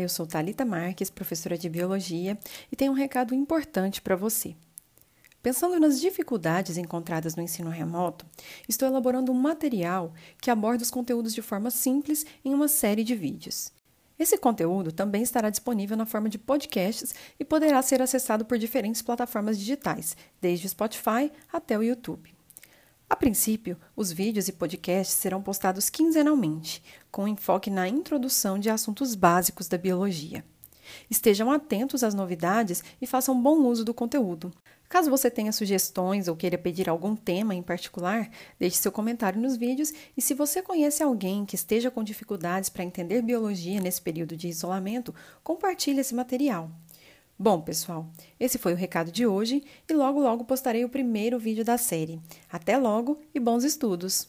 eu sou Talita Marques, professora de biologia, e tenho um recado importante para você. Pensando nas dificuldades encontradas no ensino remoto, estou elaborando um material que aborda os conteúdos de forma simples em uma série de vídeos. Esse conteúdo também estará disponível na forma de podcasts e poderá ser acessado por diferentes plataformas digitais, desde o Spotify até o YouTube. A princípio, os vídeos e podcasts serão postados quinzenalmente, com enfoque na introdução de assuntos básicos da biologia. Estejam atentos às novidades e façam bom uso do conteúdo. Caso você tenha sugestões ou queira pedir algum tema em particular, deixe seu comentário nos vídeos e se você conhece alguém que esteja com dificuldades para entender biologia nesse período de isolamento, compartilhe esse material. Bom, pessoal, esse foi o recado de hoje e logo logo postarei o primeiro vídeo da série. Até logo e bons estudos!